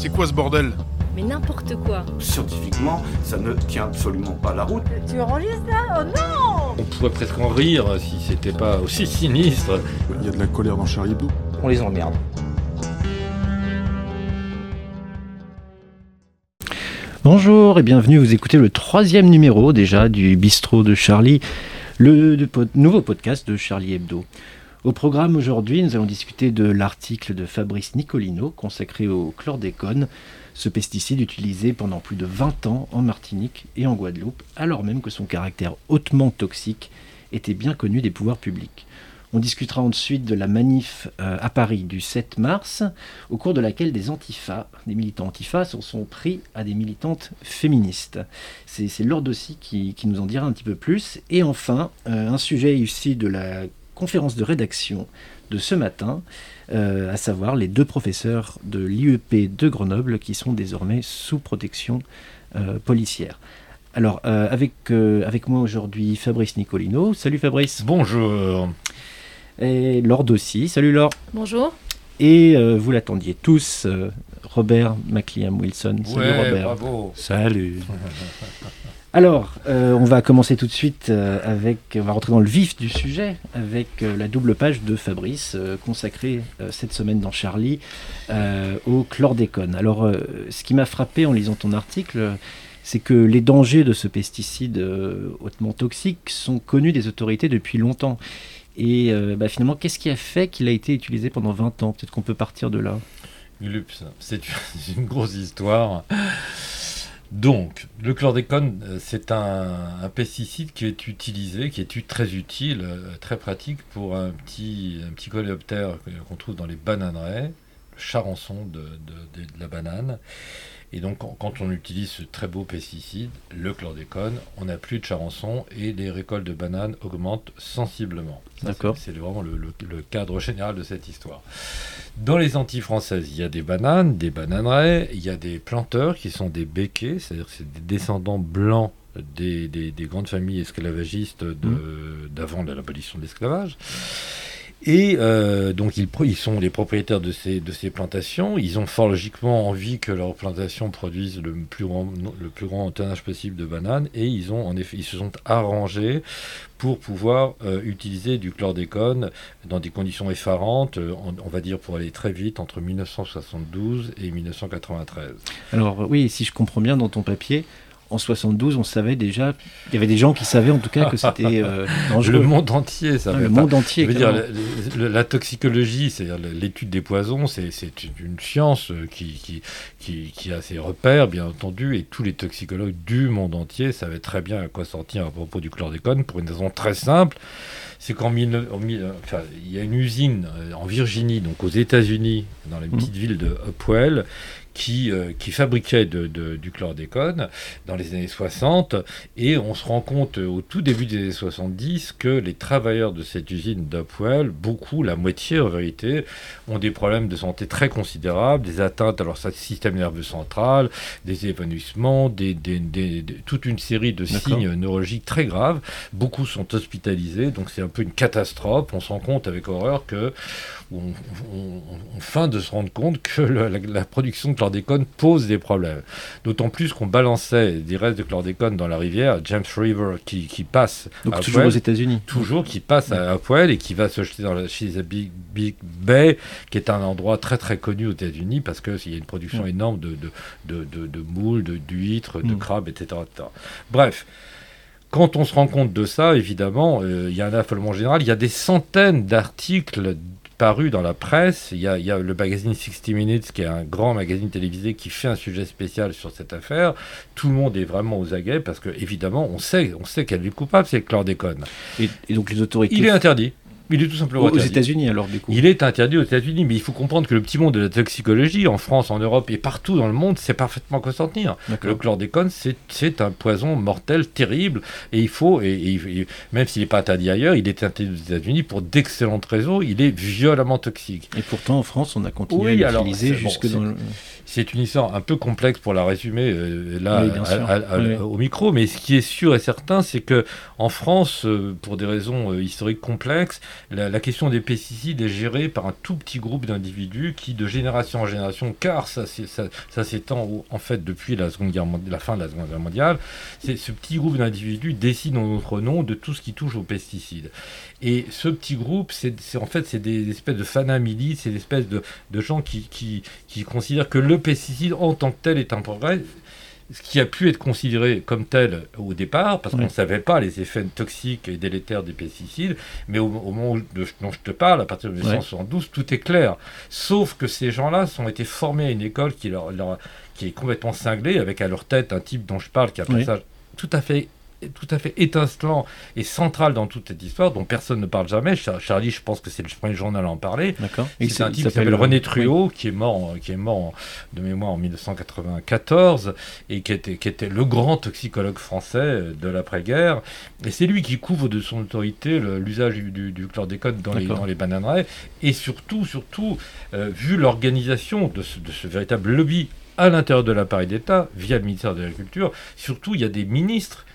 C'est quoi ce bordel Mais n'importe quoi. Scientifiquement, ça ne tient absolument pas la route. Tu enregistres là Oh non On pourrait presque en rire si c'était pas aussi sinistre. Il y a de la colère dans Charlie Hebdo. On les emmerde. Bonjour et bienvenue, vous écoutez le troisième numéro déjà du Bistrot de Charlie, le nouveau podcast de Charlie Hebdo. Au programme aujourd'hui, nous allons discuter de l'article de Fabrice Nicolino consacré au chlordécone, ce pesticide utilisé pendant plus de 20 ans en Martinique et en Guadeloupe, alors même que son caractère hautement toxique était bien connu des pouvoirs publics. On discutera ensuite de la manif euh, à Paris du 7 mars, au cours de laquelle des antifas, des militants antifas, se sont pris à des militantes féministes. C'est Dossi qui, qui nous en dira un petit peu plus. Et enfin, euh, un sujet issu de la conférence de rédaction de ce matin, euh, à savoir les deux professeurs de l'IEP de Grenoble qui sont désormais sous protection euh, policière. Alors, euh, avec, euh, avec moi aujourd'hui Fabrice Nicolino. Salut Fabrice. Bonjour. Et Laure Dossi. Salut Laure. Bonjour. Et euh, vous l'attendiez tous, euh, Robert McLean Wilson. Salut ouais, Robert. bravo. Salut. Alors, euh, on va commencer tout de suite euh, avec, on va rentrer dans le vif du sujet avec euh, la double page de Fabrice consacrée cette semaine dans Charlie au chlordécone. Alors, ce qui m'a frappé en lisant ton article, c'est que les dangers de ce pesticide hautement toxique sont connus des autorités depuis longtemps. Et bah, finalement, qu'est-ce qui a fait qu'il a été utilisé pendant 20 ans? Peut-être qu'on peut partir de là. Glups, c'est une grosse histoire. Donc, le chlordécone, euh, c'est un, pesticide qui est utilisé, qui est très utile, euh, très pratique pour un petit, coléoptère qu'on trouve dans les bananeraies, le charançon de la banane. Et donc, quand- on utilise ce très beau pesticide, le chlordécone, on n'a plus de charançon et les récoltes de bananes augmentent sensiblement. D'accord. C'est vraiment le, le- le cadre général de cette histoire. Dans les Antilles françaises, il y a des bananes, des bananeraies, il y a des planteurs qui sont des béquets, c'est-à-dire que c'est des descendants blancs des, des- des grandes familles esclavagistes de- d'avant l'abolition de l'esclavage. Et euh, donc ils, sont les propriétaires de ces, de ces plantations. Ils ont fort logiquement envie que leurs plantations produisent le plus grand, le plus grand tonnage possible de bananes. Et ils, ont, en effet, ils se sont arrangés pour pouvoir euh, utiliser du chlordécone dans des conditions effarantes, euh, on, va dire pour aller très vite, entre 1972 et 1993. Alors oui, si je comprends bien dans ton papier, en 72, on savait déjà, il y avait des gens qui savaient en tout cas que c'était euh, dangereux. Le monde entier, ça Ah, le pas- monde entier. Je veux dire, la, toxicologie, c'est-à-dire l'étude des poisons, c'est une, science euh, qui, qui, qui, qui a ses repères, bien entendu, et tous les toxicologues du monde entier savaient très bien à quoi sortir à propos du chlordécone, pour une raison très simple. C'est qu'en enfin, il y a une usine euh, en Virginie, donc aux États-Unis, dans la Mhm. petite ville de Hopewell, qui, euh, qui fabriquait de- de- du chlordécone dans les années 60 et on se rend compte euh, au tout début des années 70 que les travailleurs de cette usine d'Upwell, beaucoup, la moitié en vérité, ont des problèmes de santé très considérables, des atteintes à leur système nerveux central, des évanouissements, des, des- des- toute une série de signes neurologiques très graves. Beaucoup sont hospitalisés, donc c'est un peu une catastrophe. On se rend compte avec horreur que on, on- on- on feint de se rendre compte que le- la, la production de chlordécone pose des problèmes. D'autant plus qu'on balançait des restes de chlordécone dans la rivière, James River, qui, qui passe Donc à toujours aux États-Unis. toujours qui passe à Hopewell et qui va se jeter dans la Chesapeake Big Bay, qui est un endroit très très connu aux États-Unis parce qu'il y a une production énorme de, de, de, de- de moules, d'huîtres, de, Mm. crabes, etc., etc. Bref. Quand on se rend compte de ça, évidemment, euh, il y a un affolement général. Il y a des centaines d'articles parus dans la presse. Il y, a, il y a le magazine 60 Minutes, qui est un grand magazine télévisé qui fait un sujet spécial sur cette affaire. Tout le monde est vraiment aux aguets parce que, évidemment, on sait, on sait qu'elle est coupable, c'est le chlordécone. Et, et donc les autorités. Il est interdit. Il est tout simplement aux. États-Unis alors du coup. Il est interdit aux États-Unis, mais il faut comprendre que le petit monde de la toxicologie, en France, en Europe et partout dans le monde, c'est parfaitement quoi s'en tenir. Le chlordécone, c'est- un poison mortel, terrible, et il faut, et, même s'il n'est pas interdit ailleurs, il est interdit aux États-Unis pour d'excellentes raisons, il est violemment toxique. Et pourtant en France, on a continué Oui, à l'utiliser bon, jusque c'est- dans le. C'est une histoire un peu complexe pour la résumer euh, là Oui, à- à- à- Oui. au micro, mais ce qui est sûr et certain, c'est que en France, euh, pour des raisons euh, historiques complexes, la, question des pesticides est gérée par un tout petit groupe d'individus qui, de génération en génération, car ça, s'étend en fait depuis la, seconde guerre la fin de la Seconde Guerre mondiale, ce petit groupe d'individus décide en notre nom de tout ce qui touche aux pesticides. Et ce petit groupe, c'est en fait c'est des espèces de fanamilies, c'est des espèces de, gens qui considèrent que le pesticide en tant que tel est un progrès. Ce qui a pu être considéré comme tel au départ, parce qu'on ne savait pas les effets toxiques et délétères des pesticides, mais au, au moment de- dont je te parle, à partir de 1972, tout est clair. Sauf que ces gens-là ont été formés à une école qui, leur, leur- qui est complètement cinglée, avec à leur tête un type dont je parle, qui a un Oui. passage tout à fait tout à fait étincelant et central dans toute cette histoire dont personne ne parle jamais. Char- Charlie, je pense que c'est le premier journal à en parler. C'est un type qui s'appelle René Truot, qui est mort, qui est mort de mémoire en 1994 et qui était, qui était le grand toxicologue français de l'après-guerre. Et c'est lui qui couvre de son autorité l'usage du, du, du chlordécone dans les, dans les bananeraies. Et surtout, surtout, euh, vu l'organisation de ce véritable lobby à l'intérieur de l'appareil d'État, via le ministère de l'Agriculture, surtout, il y a des ministres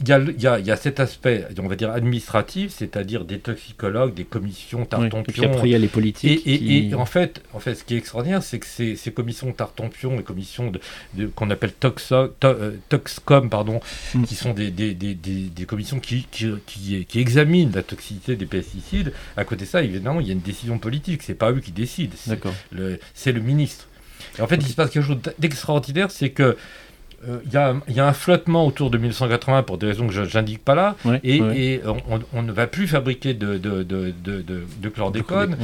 il y, a, le- il, y a, il y a cet aspect, on va dire, administratif, c'est-à-dire des toxicologues, des commissions, Oui. Et après, il y a les politiques. et- qui- et en, fait, en fait, ce qui est extraordinaire, c'est que ces, ces commissions Tartampion et commissions de, de- qu'on appelle Toxo- to- euh, Toxcom, pardon, Mm. qui sont des, des, des, des, commissions qui, qui, qui, qui examinent la toxicité des pesticides, à côté de ça, évidemment, il y a une décision politique. C'est pas eux qui décident, c'est le, c'est le ministre. Et en fait, il se passe quelque chose d'extraordinaire, c'est que euh, il y, a, un- il y a un flottement autour de 1980 pour des raisons que je n'indique pas là, Ouais, et, ouais. et on, on ne va plus fabriquer de, de, chlordécone.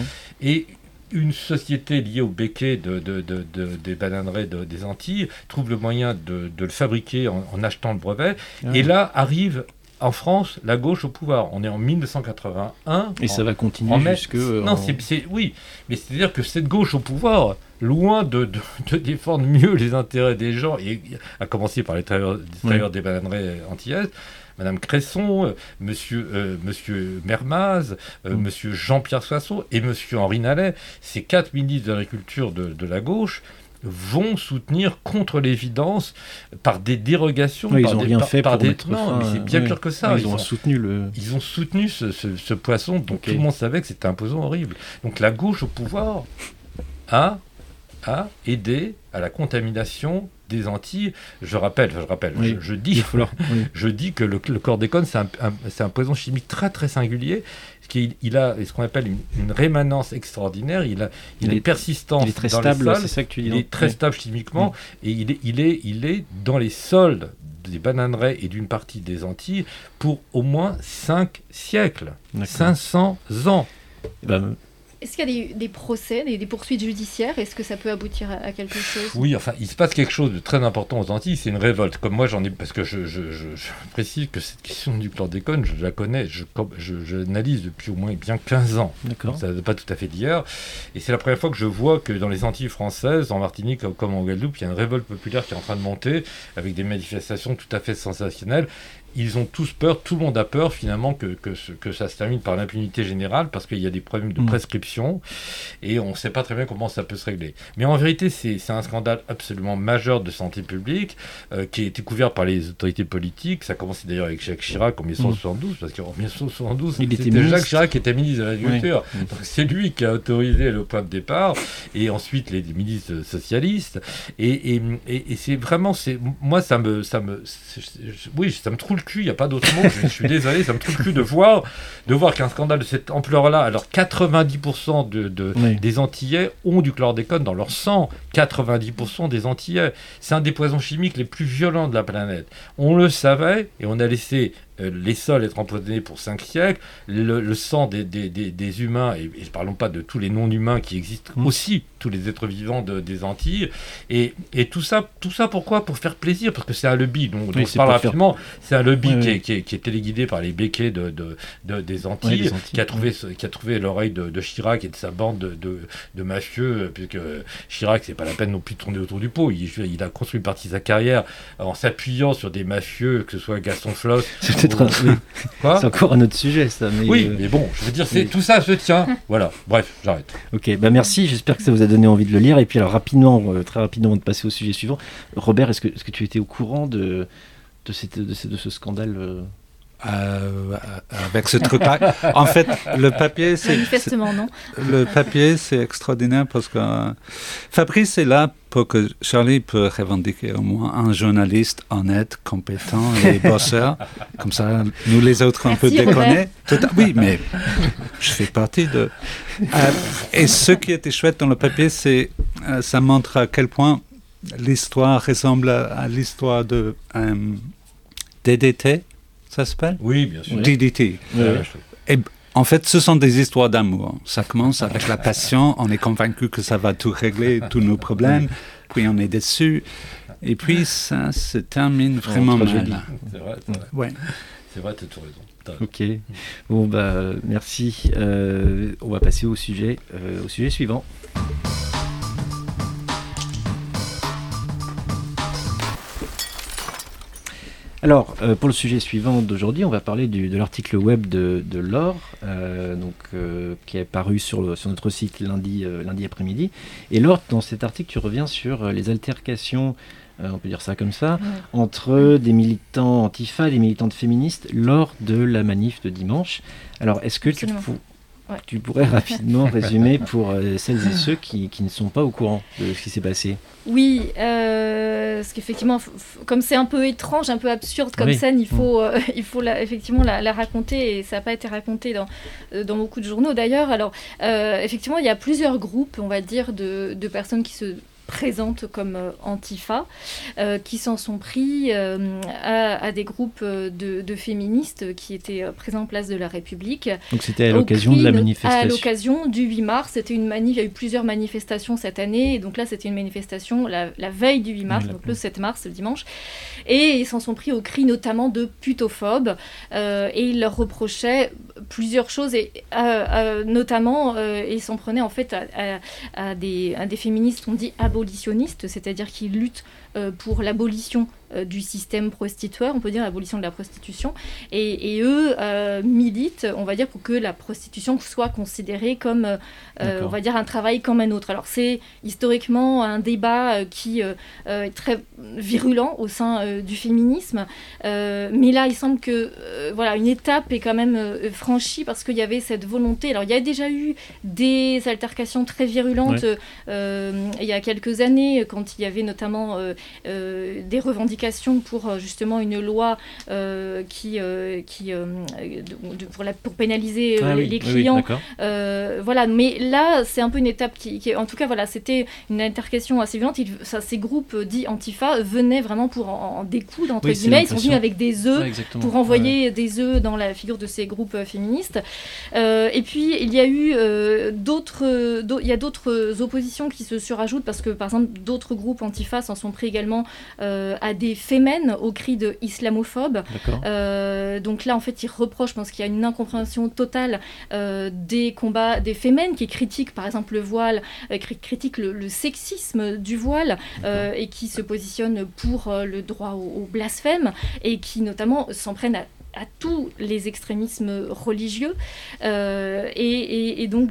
Et une société liée au béquet de, de- de- de- des bananeraies de- des Antilles trouve le moyen de, de le fabriquer en, en achetant le brevet. Ah. Et là arrive en France la gauche au pouvoir. On est en 1981. Et en- ça va continuer en jusque. euh, Non, en- c'est, oui, mais c'est-à-dire que cette gauche au pouvoir, loin de, de- de défendre mieux les intérêts des gens, et à commencer par les travailleurs, les travailleurs des bananeraies antillaises, Madame Cresson, euh, Monsieur, euh, Monsieur Mermaz, euh, Mm. Monsieur Jean-Pierre Soissons et Monsieur Henri Nallet, ces quatre ministres de l'agriculture de, de la gauche vont soutenir contre l'évidence par des dérogations, Ouais, ils par n'ont des, rien par- fait par pour des- non, mais c'est bien ouais. pire que ça. Ils, ont ont- soutenu le. ils ont soutenu ce, ce- ce poisson dont tout le monde savait que c'était un poison horrible. Donc la gauche au pouvoir a, a aidé à la contamination des Antilles. Je rappelle, je rappelle, Oui. je, dis, oui. je dis que le, le chlordécone, c'est un, un- c'est un poison chimique très très singulier, il a ce qu'on appelle une, une rémanence extraordinaire. Il a, il, Il a est- une persistance Il est très dans stable, c'est ça que tu dis. Il est très stable chimiquement et il est, il, est, il est dans les sols des bananeraies et d'une partie des Antilles pour au moins 5 siècles, D'accord. 500 ans. Eh ben, Est-ce qu'il y a des, des procès, des, des poursuites judiciaires? Est-ce que ça peut aboutir à, à quelque chose? Oui, enfin, il se passe quelque chose de très important aux Antilles, c'est une révolte. Comme moi, j'en ai, parce que je, je, je- je précise que cette question du chlordécone, je la connais, je, l'analyse depuis au moins bien 15 ans. D'accord. Ça date pas tout à fait d'hier. Et c'est la première fois que je vois que dans les Antilles françaises, en Martinique comme en Guadeloupe, il y a une révolte populaire qui est en train de monter avec des manifestations tout à fait sensationnelles. Ils ont tous peur, tout le monde a peur finalement que, que, ça se termine par l'impunité générale parce qu'il y a des problèmes de Mm. prescription et on ne sait pas très bien comment ça peut se régler. Mais en vérité, c'est un scandale absolument majeur de santé publique euh, qui a été couvert par les autorités politiques. Ça a commencé d'ailleurs avec Jacques Chirac en 1972 parce qu'en 1972, Il était c'était. Jacques Chirac qui était ministre de l'Agriculture. Oui. Donc, C'est lui qui a autorisé le point de départ, et ensuite les ministres socialistes. Et, et, et- et c'est vraiment, moi ça me, ça me, oui, ça me trouve le cul. Il n'y a pas d'autre mot. Je, suis désolé, ça me trouve le cul de voir, de voir qu'un scandale de cette ampleur-là, alors 90% de, de- Oui. des Antillais ont du chlordécone dans leur sang. 90% des Antillais. C'est un des poisons chimiques les plus violents de la planète. On le savait et on a laissé les sols être empoisonnés pour 5 siècles, le, le sang des, des- des- des humains, et, et parlons pas de tous les non-humains qui existent Mm. aussi, tous les êtres vivants de- des Antilles, et, et tout ça, tout ça pourquoi? Pour faire plaisir, parce que c'est un lobby, Oui, je c'est parle faire- rapidement, c'est un lobby Oui, qui, oui. Est, qui, est, qui est téléguidé par les béquets de, de- de- des, Antilles, qui a trouvé, qui a trouvé l'oreille de, Chirac et de sa bande de, mafieux, euh, puisque Chirac, c'est pas la peine non plus de tourner autour du pot, il, il a construit une partie de sa carrière en s'appuyant sur des mafieux, que ce soit Gaston Floss, C'est oui. encore un autre sujet, ça. Mais oui, euh, mais bon, je veux dire, c'est oui. tout ça se tient. voilà, bref, j'arrête. Ok, bah merci. J'espère que ça vous a donné envie de le lire. Et puis alors rapidement, euh, très rapidement, de passer au sujet suivant. Robert, est-ce que, est-ce que tu étais au courant de de, cette, de, ce, de ce scandale euh, avec ce truc-là. en fait, le papier, c'est. Manifestement, non Le papier, c'est extraordinaire parce que euh, Fabrice est là pour que Charlie peut revendiquer au moins un journaliste honnête, compétent et bosseur. Comme ça, nous les autres, on peut déconner. oui, mais je fais partie de. Euh, et ce qui était chouette dans le papier, c'est ça montre à quel point l'histoire ressemble à, l'histoire de DDT ça s'appelle Oui, bien sûr. DDT. Et en fait, ce sont des histoires d'amour. Ça commence avec la passion, on est convaincu que ça va tout régler, tous nos problèmes, puis on est déçu, et puis ça se termine vraiment mal. C'est vrai, c'est vrai. Ouais. C'est vrai, tu as tout raison. Ok. Bon, bah, merci. Euh, on va passer au sujet, euh, au sujet suivant. Alors, euh, pour le sujet suivant d'aujourd'hui, on va parler de l'article web de, de Laure, euh, donc, euh, qui est paru sur, sur notre site lundi, lundi après-midi. Et Laure, dans cet article, tu reviens sur les altercations, on peut dire ça comme ça, entre des militants antifa et des militantes féministes lors de la manif de dimanche. Alors, est-ce que tu, tu pourrais rapidement résumer pour euh, celles et ceux qui, qui, ne sont pas au courant de ce qui s'est passé Oui, euh, parce qu'effectivement, comme c'est un peu étrange, un peu absurde comme scène, il faut, mm. euh, il faut la, effectivement la, raconter et ça n'a pas été raconté dans, dans beaucoup de journaux d'ailleurs. Alors, effectivement, il y a plusieurs groupes, on va dire, de, de personnes qui se présentes comme euh, Antifa, euh, qui s'en sont pris euh, à, des groupes de, féministes qui étaient présents en place de la République. Donc c'était à l'occasion de la manifestation. À l'occasion du 8 mars, c'était une manif, il y a eu plusieurs manifestations cette année, et donc là c'était une manifestation la, veille du 8 mars, donc le 7 mars, le dimanche, et ils s'en sont pris au cri notamment de putophobes, et ils leur reprochaient plusieurs choses, et notamment ils s'en prenaient en fait à, des, à des féministes, on dit abolitionnistes, c'est-à-dire qui luttent euh, pour l'abolition euh, du système prostitueur, on peut dire l'abolition de la prostitution. Et, eux euh, militent, on va dire, pour que la prostitution soit considérée comme, on va dire, un travail comme un autre. Alors c'est historiquement un débat qui est très virulent au sein du féminisme, mais là il semble que voilà une étape est quand même franchie parce qu'il y avait cette volonté. Alors il y a déjà eu des altercations très virulentes il y a quelques années quand il y avait notamment euh, des revendications pour euh, justement une loi euh, qui, qui pour, la, pour pénaliser ah les clients. voilà, mais là, c'est un peu une étape qui, en tout cas, voilà, c'était une intercation assez violente. ça, ces groupes dits Antifa venaient vraiment pour en, découdre, entre guillemets. Ils sont venus avec des œufs pour envoyer des œufs dans la figure de ces groupes féministes. et puis, il y a eu d'autres, il y a d'autres oppositions qui se surajoutent parce que, par exemple, d'autres groupes Antifa s'en sont pris également euh, à des fémènes au cri de islamophobes. Euh, donc là, en fait, ils reprochent, je pense qu'il y a une incompréhension totale euh, des combats des fémènes qui critiquent, par exemple, le voile, critiquent le, sexisme du voile et qui se positionnent pour le droit au, blasphème et qui notamment s'en prennent à à tous les extrémismes religieux. Et, donc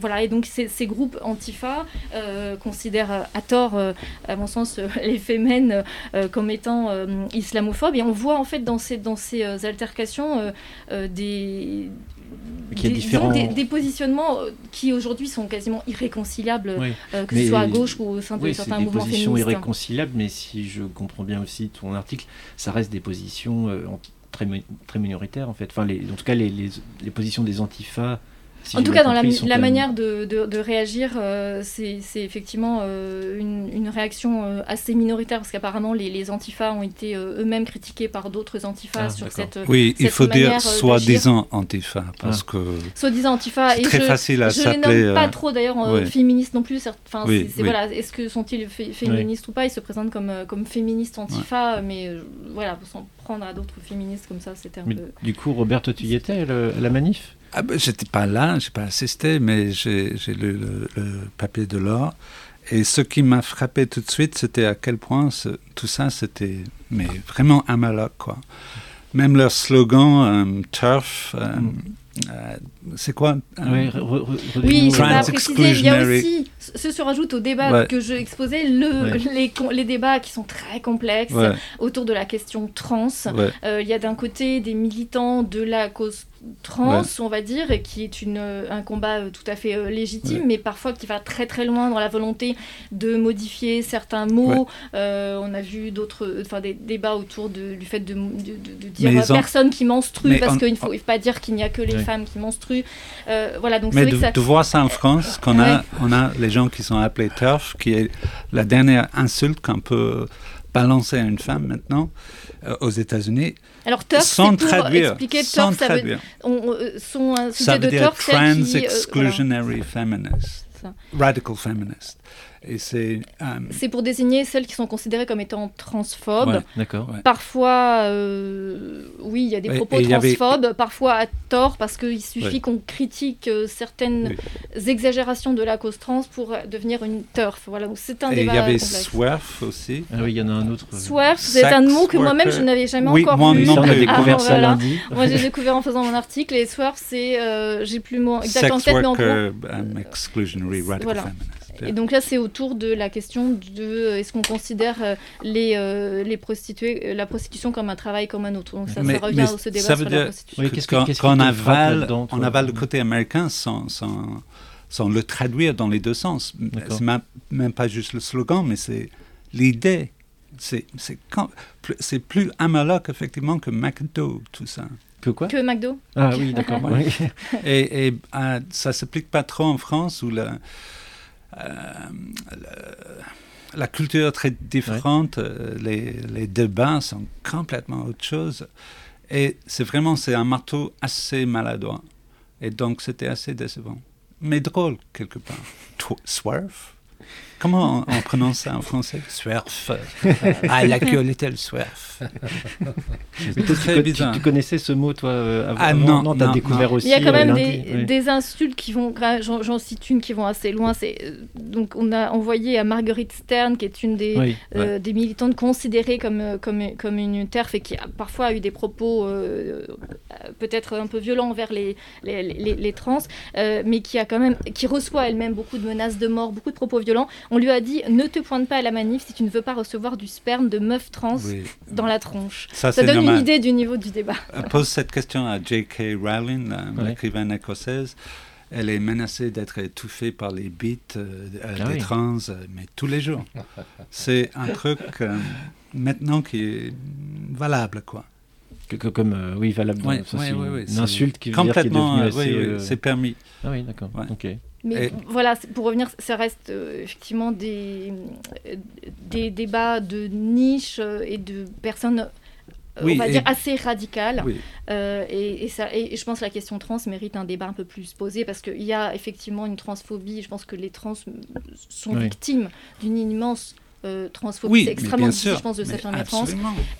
voilà, et donc ces, groupes antifa euh, considèrent à tort, euh, à mon sens, euh, les fémènes comme étant islamophobes. Et on voit en fait dans ces, dans ces altercations des, des, positionnements qui aujourd'hui sont quasiment irréconciliables, que ce soit à gauche ou au sein de certains mouvements féministes. Des positions irréconciliables, mais si je comprends bien aussi ton article, ça reste des positions très, très minoritaires en fait. Enfin, les, en tout cas, les, les, les positions des antifas en tout cas, dans la, manière de, de, réagir, euh, c'est effectivement euh, une, une, réaction euh, assez minoritaire, parce qu'apparemment, les, les, antifas ont été eux-mêmes critiqués par d'autres antifas ah, sur cette Oui, il faut dire soi-disant antifa, parce ah. que... Soi-disant antifa, et très je, facile à. Je les nomme pas trop, d'ailleurs, féministes non plus. Enfin, voilà, Est-ce que sont-ils féministes ou pas? Ils se présentent comme, comme féministes antifa, mais voilà, sans prendre à d'autres féministes comme ça, c'était un peu... Du coup, Robert, tu y étais à la manif? Ah ben, J'étais pas là, j'ai pas assisté, mais j'ai lu le, papier de l'or. Et ce qui m'a frappé tout de suite, c'était à quel point tout ça, c'était mais vraiment un malheur, quoi. Même leur slogan, euh, turf, euh, euh, c'est quoi Oui, je euh, pas préciser. Il y a aussi, ce se rajoute au débat Ouais. que je exposais, le, Ouais. les, les débats qui sont très complexes Ouais, autour de la question trans. ouais. Euh, il y a d'un côté des militants de la cause trans, on va dire, et qui est une, euh, un combat euh, tout à fait euh, légitime, Ouais. mais parfois qui va très très loin dans la volonté de modifier certains mots. Euh, on a vu d'autres, enfin des débats autour de- du fait de, de- de- de dire personne qui menstrue, Mais parce qu'il ne faut pas dire qu'il n'y a que les femmes qui menstruent. Euh, voilà, donc Mais de, que ça... de voir ça en France, qu'on a, on a les gens qui sont appelés TERF, qui est la dernière insulte qu'on peut balancer à une femme maintenant aux États-Unis, Alors sans pour traduire. expliquer sans TERF, ça veut, traduire. on, euh, son un Ça veut de dire trans qui, euh, voilà. exclusionary feminist, Ça. radical feminist. Et c'est euh, C'est pour désigner celles qui sont considérées comme étant transphobes. Ouais. D'accord. Ouais. Parfois, euh, oui, il y a des propos et il y avait- transphobes, parfois à tort, parce qu'il suffit Ouais. qu'on critique euh, certaines exagérations de la cause trans pour devenir une turf. Voilà, donc c'est un et il débat y avait complexe. SWERF aussi. Ah oui, il y en a un autre. Swerf, c'est Sex un mot que moi-même worker. je n'avais jamais Oui, encore moi vu. non Ça, on a plus. découvert Ah, ça voilà. lundi. Moi j'ai découvert en faisant mon article et swerf c'est, euh, j'ai plus le mot exact en Sex tête, mais en gros, worker um, exclusionary radical Voilà. feminist. Et donc là, c'est autour de la question de euh, est-ce qu'on considère euh, les, euh, les prostituées, la prostitution comme un travail comme un autre? Donc ça, Mais- ça revient à ce débat ça sur veut la dire- prostitution. Oui, que qu'est-ce que- quand, qu'est-ce qui quand on te frappe avale, on avale le côté américain sans, sans, sans le traduire dans les deux sens. C'est même, même pas juste le slogan, mais c'est l'idée. C'est c'est quand- plus- c'est plus Amalok, effectivement, que McDo, tout ça. Que quoi? Que McDo Ah oui, d'accord. Ouais. Et, et euh, ça s'applique pas trop en France où la, la, la culture est très différente, euh, les, les débats sont complètement autre chose. Et c'est vraiment c'est un marteau assez maladroit. Et donc c'était assez décevant. Mais drôle quelque part. Tw- Swerf Comment on, on prononce ça en français? Swerf. Ah, l'actualité, le swerf. Mais toi, tu, tu- bizarre. tu connaissais ce mot, toi euh, avant? Ah, Non, non, t'as non, découvert non. aussi. Il y a quand euh, même lundi, des, oui. des insultes qui vont, j'en cite une qui vont assez loin. C'est euh, donc on a envoyé à Marguerite Stern, qui est une des, Oui. euh, des militantes considérées comme, comme, comme une TERF et qui a parfois eu des propos euh, peut-être un peu violents envers les, les, les, les trans, euh, mais qui, a quand même, qui reçoit elle-même beaucoup de menaces de mort, beaucoup de propos violents. On lui a dit ne te pointe pas à la manif si tu ne veux pas recevoir du sperme de meuf trans Oui. dans la tronche. Ça, donne normal. une idée du niveau du débat. Euh, pose cette question à J.K. Rowling, Ouais. l'écrivaine écossaise. Elle est menacée d'être étouffée par les bites euh, euh, Ah des oui. trans, euh, mais tous les jours. C'est un truc euh, maintenant qui est valable, quoi. Que- que- comme, euh, oui, valable. Ouais, ouais, ouais, une insulte qui, veut dire, qui est Complètement, devenue euh, assez. oui, oui, euh, c'est permis. Ah oui, d'accord. Ouais. Ok. Mais Et- voilà, pour revenir, ça reste euh, effectivement des, des débats de niche euh, et de personnes, euh, Oui, on va et- dire, assez radicales. Oui. Euh, et, et ça, et, je pense que la question trans mérite un débat un peu plus posé parce qu'il y a effectivement une transphobie. Je pense que les trans sont Oui. victimes d'une immense euh, transphobie. C'est extrêmement difficile, je pense, de s'affirmer trans.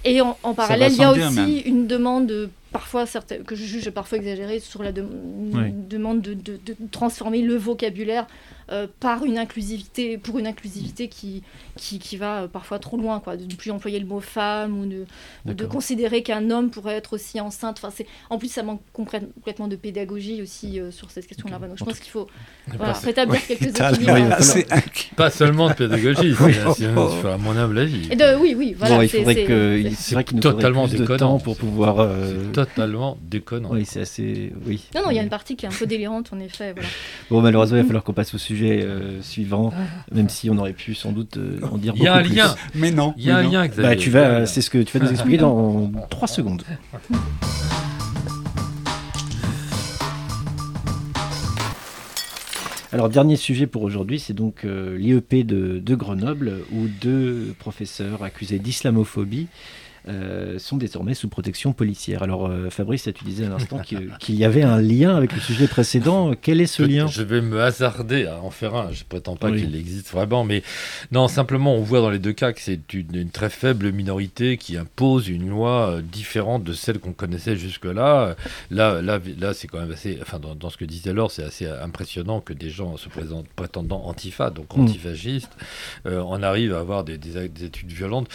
Et en, parallèle, il y a aussi une demande, de- parfois que je juge parfois exagérée, sur la de- une Oui. demande de, de- de transformer le vocabulaire euh, par une inclusivité, pour une inclusivité qui, qui, qui va euh, parfois trop loin, quoi, de ne plus employer le mot femme ou de, de considérer qu'un homme pourrait être aussi enceinte. Enfin, c'est, en plus, ça manque complète- complètement de pédagogie aussi euh, sur cette question-là. Donc, je En pense qu'il faut voilà, rétablir quelques Putain, équilibres. oui, euh, pas seulement de pédagogie, c'est oh, oh. à mon humble avis. et de, oui, oui, voilà. bon, il c'est- faudrait c'est- que. c'est- vrai qu'il nous totalement plus de déconnant. temps pour pouvoir. euh, C'est totalement déconnant. Oui, c'est assez. Oui. Non, non, il y a une partie qui est un peu délirante, en effet. Voilà. Bon, malheureusement, il va falloir qu'on passe au sujet euh, suivant, même si on aurait pu sans doute euh, en dire Il y a beaucoup un plus. lien. Mais non. Il y a un non. lien, Xavier. Bah, tu vas, lien. c'est ce que tu vas nous expliquer dans 3 secondes. Alors, dernier sujet pour aujourd'hui, c'est donc euh, l'IEP de, de Grenoble, où deux professeurs accusés d'islamophobie euh, sont désormais sous protection policière. Alors, euh, Fabrice, tu disais à l'instant qu'il y avait un lien avec le sujet précédent. Quel est ce Je- lien Je vais me hasarder à en faire un. Je prétends pas Oui. qu'il existe vraiment, mais non, simplement, on voit dans les deux cas que c'est une, une très faible minorité qui impose une loi euh, différente de celle qu'on connaissait jusque-là. Là, là, là, c'est quand même assez. Enfin, dans, dans ce que disait Laure, c'est assez impressionnant que des gens se présentent prétendant antifa, donc Mm. antifascistes, euh, on arrive à avoir des, des- des études violentes.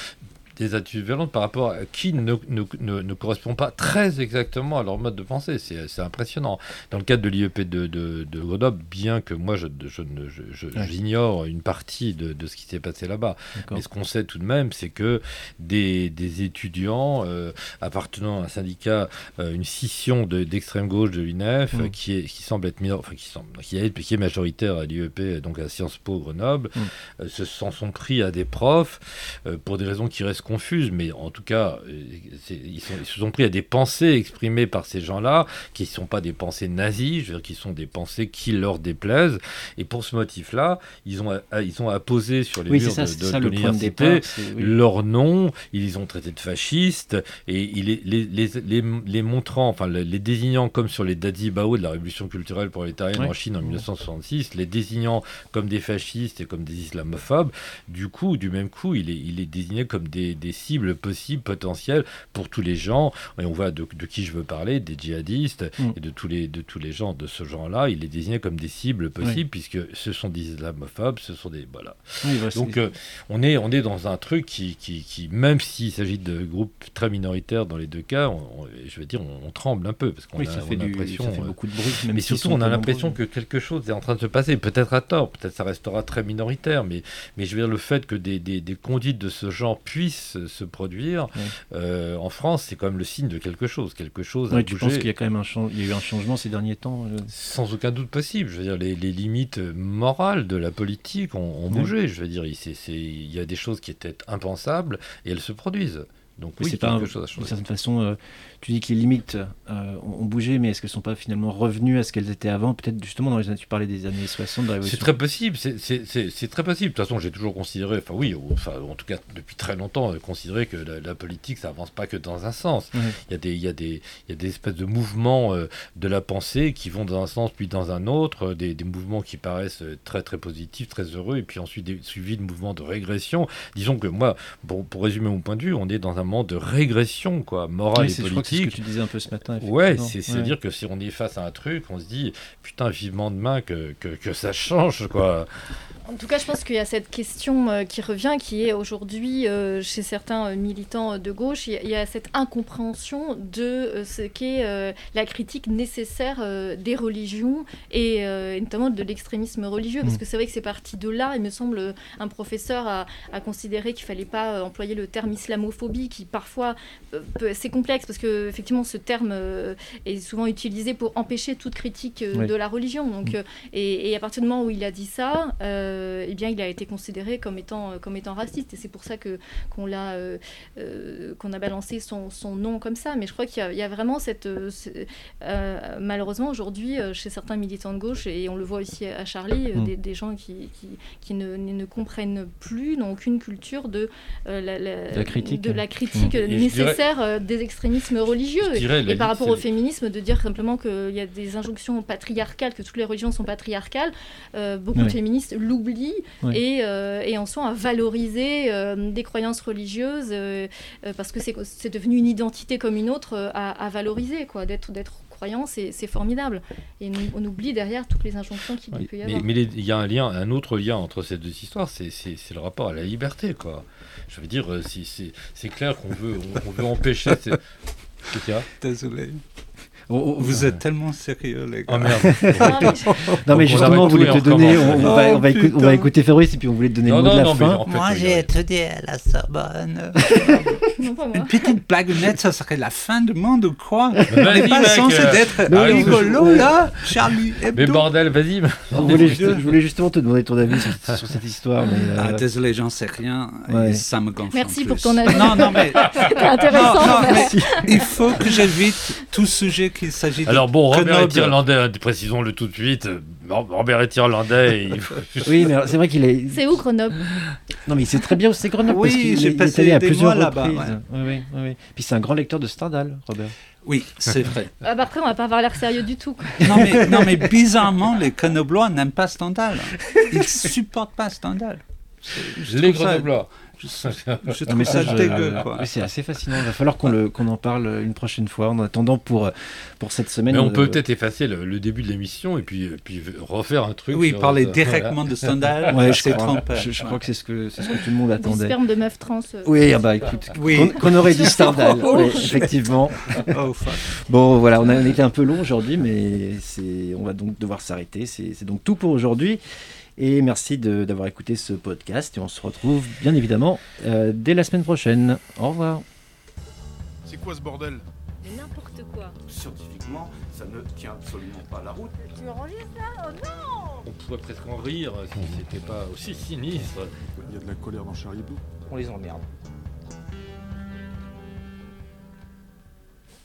Des attitudes violentes par rapport à qui ne, ne, ne, ne correspond pas très exactement à leur mode de pensée. C'est c'est impressionnant. Dans le cadre de l'IEP de, de, de Grenoble, bien que moi je, je, ne- je- je- Ouais. j'ignore une partie de, de ce qui s'est passé là-bas, mais ce qu'on sait tout de même, c'est que des, des étudiants euh, appartenant à un syndicat, euh, une scission de- d'extrême gauche de l'UNEF, Mm. qui, est, qui semble être minor- enfin, qui, semble, qui, est, qui est majoritaire à l'IEP, donc à Sciences Po Grenoble, Mm. euh, se s'en sont pris à des profs euh, pour des raisons qui restent confuses, mais en tout cas, euh, ils, sont- ils se sont pris à des pensées exprimées par ces gens-là, qui ne sont pas des pensées nazies, je veux dire, qui sont des pensées qui leur déplaisent. Et pour ce motif-là, ils ont, à- ils ont apposé sur les Oui, murs ça, de, c'est de- ça de le l'université oui. leur nom, ils les ont traités de fascistes, et ils les, les, les, montrant, enfin les, désignant comme sur les Dazibao de la révolution culturelle prolétarienne Ouais. en Chine en 1966, les désignant comme des fascistes et comme des islamophobes, du coup, du même coup, il est, il est désigné comme des, des cibles possibles, potentielles pour tous les gens, et on voit de, de qui je veux parler, des djihadistes, Mm. et de tous, les, de tous les gens de ce genre-là, il est désigné comme des cibles possibles, puisque ce sont des islamophobes, ce sont des... Voilà. Oui, voilà, Donc euh, on, est, on est dans un truc qui, qui, qui même s'il s'agit de groupes très minoritaires dans les deux cas, on- on- je veux dire, on, on tremble un peu parce qu'on oui, a, ça fait, a l'impression. ça fait euh, beaucoup de bruit. Même mais surtout, on a l'impression que quelque chose est en train de se passer. Peut-être à tort, peut-être ça restera très minoritaire, mais, mais je veux dire, le fait que des, des, des conduites de ce genre puissent se produire Ouais. euh, en France, c'est quand même le signe de quelque chose. Quelque chose a tu bougé. penses qu'il y a quand même un, il y a eu un changement ces derniers temps euh, Sans aucun doute possible. Je veux dire, les, les limites morales de la politique ont, bougé. Je veux dire, il y a des choses qui étaient impensables et elles se produisent. Donc Oui, c'est pas D'une certaine façon, euh, tu dis que les limites euh, ont bougé, mais est-ce qu'elles sont pas finalement revenues à ce qu'elles étaient avant? Peut-être justement dans les années, tu parlais des années 60 de C'est très possible, c'est- très possible. De toute façon, j'ai toujours considéré, enfin oui, ou- enfin, en tout cas depuis très longtemps, euh, considéré que la, la politique, ça avance pas que dans un sens. Il y a des, il y a des, il y a des espèces de mouvements euh, de la pensée qui vont dans un sens puis dans un autre, des, des mouvements qui paraissent très très positifs, très heureux, et puis ensuite des, suivis de mouvements de régression. Disons que moi, pour, pour résumer mon point de vue, on est dans un moment de régression, quoi, morale Oui, et c'est- je crois que c'est ce politique. que tu disais un peu ce matin. Ouais, effectivement. c'est- Ouais. c'est-à-dire que si on est face à un truc, on se dit putain vivement demain que, que, que ça change quoi. En tout cas, je pense qu'il y a cette question euh, qui revient, qui est aujourd'hui euh, chez certains euh, militants de gauche, il y, a- cette incompréhension de ce qu'est la critique nécessaire des religions et, notamment de l'extrémisme religieux, parce Mm. que c'est vrai que c'est parti de là. Il me semble un professeur a, a considéré qu'il fallait pas employer le terme islamophobie, qui parfois euh, c'est complexe parce que effectivement ce terme euh, est souvent utilisé pour empêcher toute critique euh, Oui. de la religion. Donc Mm. et, et à partir du moment où il a dit ça, euh, eh bien, il a été considéré comme étant, comme étant raciste. Et c'est pour ça que qu'on l'a, euh, qu'on a balancé son, son nom comme ça. Mais je crois qu'il y a, il y a vraiment cette, euh, ce- malheureusement aujourd'hui, chez certains militants de gauche, et on le voit aussi à Charlie, Mm. des, des gens qui, qui, qui ne, ne comprennent plus, n'ont aucune culture de la, la- la critique. de la critique Mm. Et je nécessaire euh, des extrémismes religieux. Dirais, Et par rapport au féminisme, de dire simplement qu'il y a des injonctions patriarcales, que toutes les religions sont patriarcales, euh, beaucoup de féministes l'oublient et, euh, et en sont à valoriser euh, des croyances religieuses parce que c'est devenu une identité comme une autre à, à valoriser, quoi, d'être c'est formidable. Et nous- on oublie derrière toutes les injonctions qu'il Oui, peut y mais avoir. mais il y a un lien, un autre lien entre ces deux histoires, c'est le rapport à la liberté quoi. Je veux dire, euh, si- c'est clair qu'on veut, on, on veut empêcher. ces- Désolé. Oh, oh, Vous êtes tellement sérieux, les gars. Oh merde. Mais- Non, mais on justement, on voulait te on donner. On, on va, on, va Oh, on va écouter Fabrice et puis on voulait te donner Non, le mot non, de la non, mais fin. en fait, Moi, j'ai étudié à la Sorbonne. Une petite blagounette, ça serait la fin du monde ou quoi On n'est pas censé d'être rigolo, mais- là Charlie Mais Hebdo bordel, vas-y. On je voulais justement te demander ton avis sur, cette histoire. Mais, euh, Ah, désolé, j'en sais rien. Ça me gonfle. Merci pour ton avis. Non, non, mais C'était intéressant. Mais- mais il faut que j'évite tout sujet qu'il s'agit de Alors bon, Robert est irlandais, hein, précisons-le tout de suite. Robert est irlandais. et il faut- Oui, mais c'est vrai qu'il est. C'est où Grenoble? Non, mais il sait très bien où c'est Grenoble. Oui, parce qu'il j'ai est- il est passé allé à plusieurs mois là-bas, ouais. Oui, oui. Puis c'est un grand lecteur de Stendhal, Robert. Oui, c'est vrai. ah, bah Après, on va pas avoir l'air sérieux du tout. quoi. Non mais, non, mais bizarrement, les Grenoblois n'aiment pas Stendhal. Ils supportent pas Stendhal. Les ça- Grenoblois. Je, trouve ça dégueu, c'est assez fascinant. Il va falloir qu'on en parle une prochaine fois. En attendant, pour, pour cette semaine. Mais on euh, peut peut-être effacer le, le début de l'émission et puis, puis refaire un truc. Oui, parler directement de Stendhal, Ouais, je crois, je, je crois que c'est ce que, c'est ce que tout le monde attendait. sperme de meuf trans. euh, Oui, ah bah écoute, Oui. qu'on aurait dit Stendhal, Oh, ouais, effectivement. Oh, fuck. Bon, voilà, on a on a été un peu long aujourd'hui, mais on va donc devoir s'arrêter. C'est donc tout pour aujourd'hui. Et merci de- d'avoir écouté ce podcast. Et on se retrouve bien évidemment euh, dès la semaine prochaine. Au revoir. C'est quoi ce bordel? Mais n'importe quoi. Scientifiquement, ça ne tient absolument pas la route. Tu enregistres là Oh non On pourrait presque en rire si c'était pas aussi sinistre. Il y a de la colère dans Charlie Hebdo. On les emmerde.